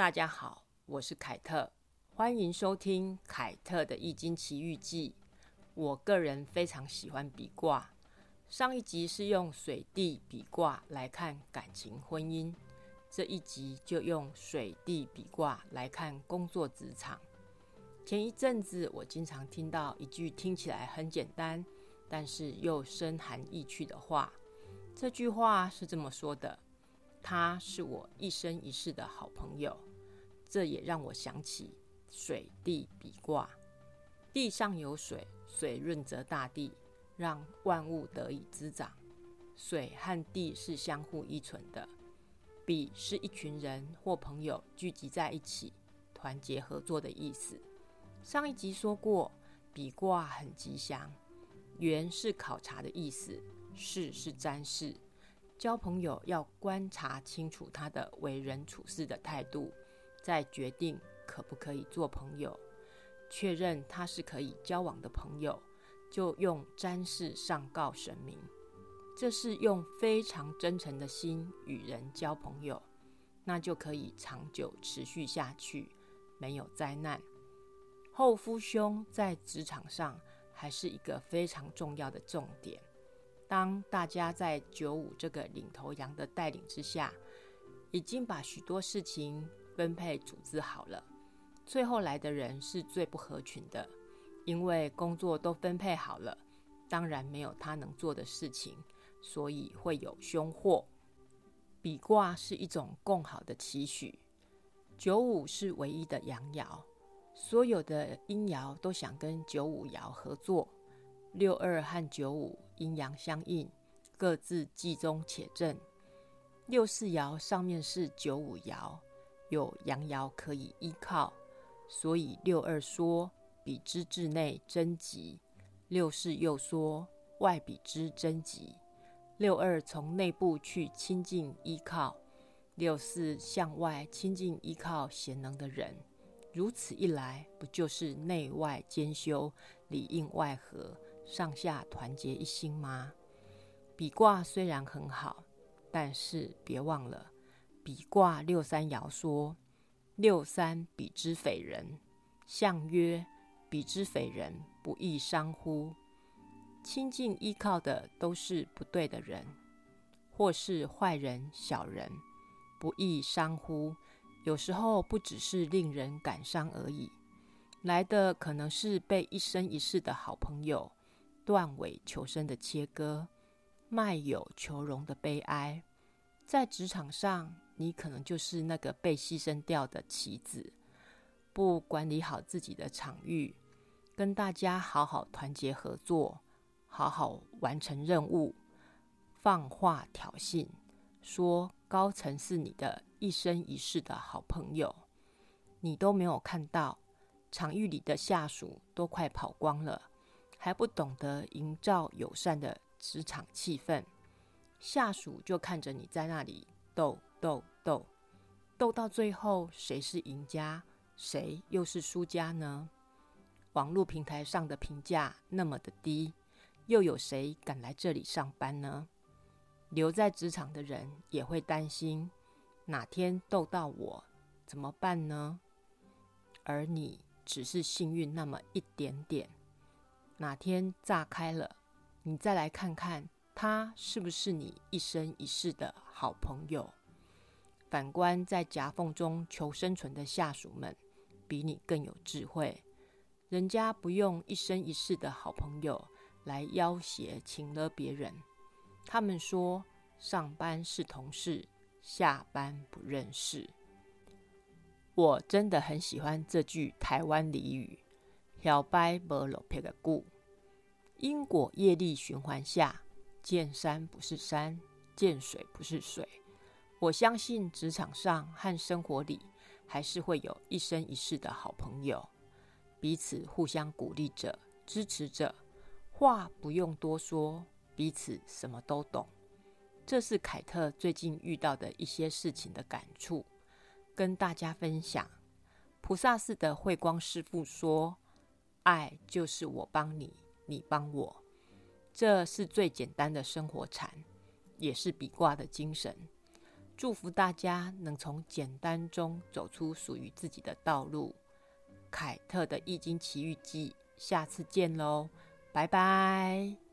大家好，我是凯特，欢迎收听凯特的《易经奇遇记》。我个人非常喜欢比卦。上一集是用水地比卦来看感情婚姻，这一集就用水地比卦来看工作职场。前一阵子我经常听到一句听起来很简单，但是又深含意趣的话。这句话是这么说的：“他是我一生一世的好朋友。”这也让我想起水地比卦，地上有水，水润泽大地，让万物得以滋长。水和地是相互依存的。比是一群人或朋友聚集在一起，团结合作的意思。上一集说过，比卦很吉祥。圆是考察的意思，事是占事。交朋友要观察清楚他的为人处事的态度。再决定可不可以做朋友，确认他是可以交往的朋友，就用占事上告神明。这是用非常真诚的心与人交朋友，那就可以长久持续下去，没有灾难。后夫兄在职场上还是一个非常重要的重点。当大家在九五这个领头羊的带领之下，已经把许多事情。分配组织好了，最后来的人是最不合群的，因为工作都分配好了，当然没有他能做的事情，所以会有凶祸。比卦是一种共好的期许。九五是唯一的阳爻，所有的阴爻都想跟九五爻合作。六二和九五阴阳相应，各自既中且正。六四爻上面是九五爻。有阳爻可以依靠，所以六二说比之至内贞吉，六四又说外比之贞吉。六二从内部去亲近依靠，六四向外亲近依靠贤能的人。如此一来，不就是内外兼修，里应外合，上下团结一心吗？比卦虽然很好，但是别忘了。比卦六三爻说：“六三比之匪人。”象曰：“比之匪人，不亦伤乎？”亲近依靠的都是不对的人，或是坏人、小人，不亦伤乎？有时候不只是令人感伤而已，来的可能是被一生一世的好朋友断尾求生的切割，卖友求荣的悲哀，在职场上。你可能就是那个被牺牲掉的棋子，不管理好自己的场域，跟大家好好团结合作，好好完成任务，放话挑衅，说高层是你的一生一世的好朋友，你都没有看到，场域里的下属都快跑光了，还不懂得营造友善的职场气氛，下属就看着你在那里斗。斗斗斗到最后，谁是赢家，谁又是输家呢？网络平台上的评价那么的低，又有谁敢来这里上班呢？留在职场的人也会担心，哪天斗到我怎么办呢？而你只是幸运那么一点点，哪天炸开了，你再来看看他是不是你一生一世的好朋友。反观在夹缝中求生存的下属们，比你更有智慧。人家不用一生一世的好朋友来要挟、请了别人。他们说：上班是同事，下班不认识。我真的很喜欢这句台湾俚语：“小白无路撇个故。”因果业力循环下，见山不是山，见水不是水。我相信职场上和生活里还是会有一生一世的好朋友，彼此互相鼓励着、支持着，话不用多说，彼此什么都懂。这是凯特最近遇到的一些事情的感触，跟大家分享。菩萨寺的慧光师父说：“爱就是我帮你，你帮我。”这是最简单的生活禅，也是比卦的精神。祝福大家能从简单中走出属于自己的道路。凯特的《易经奇遇记》，下次见喽，拜拜。